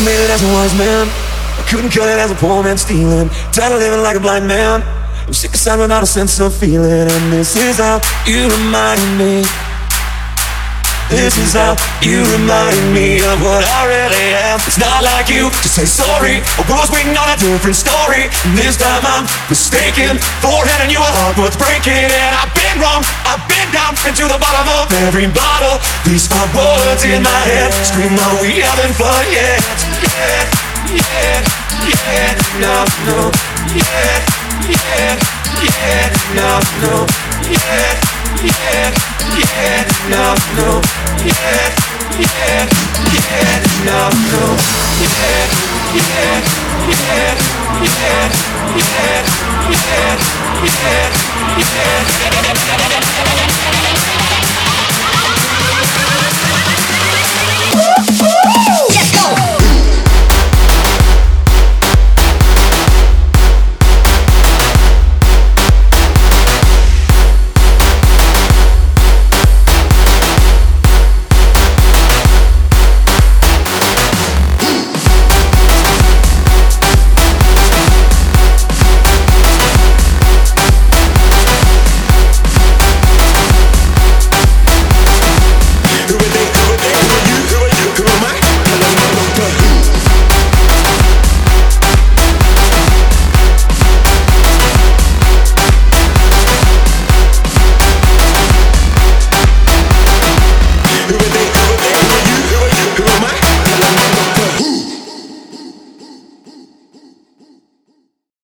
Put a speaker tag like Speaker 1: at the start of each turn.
Speaker 1: Made it as a wise man. I couldn't cut it as a poor man stealing. Tired of living like a blind man. I'm sick of aside without a sense of feeling. And this is how you remind me. This is how you remind me of what I really am. It's not like you to say sorry. I was waiting on a different story. And this time I'm mistaken. Forehead and you a heart worth breaking. And I've been wrong. I've been down into the bottom of every bottle. These are words in my head. Scream, no, we having fun yet. Yeah, yeah, yeah, no, no. Yeah, yeah, yeah, no, no. Yeah, yeah, yeah, no, no. Yeah, yeah, yeah, no, no. Yeah, yeah, yeah, yeah, yeah, yeah, yeah, yeah.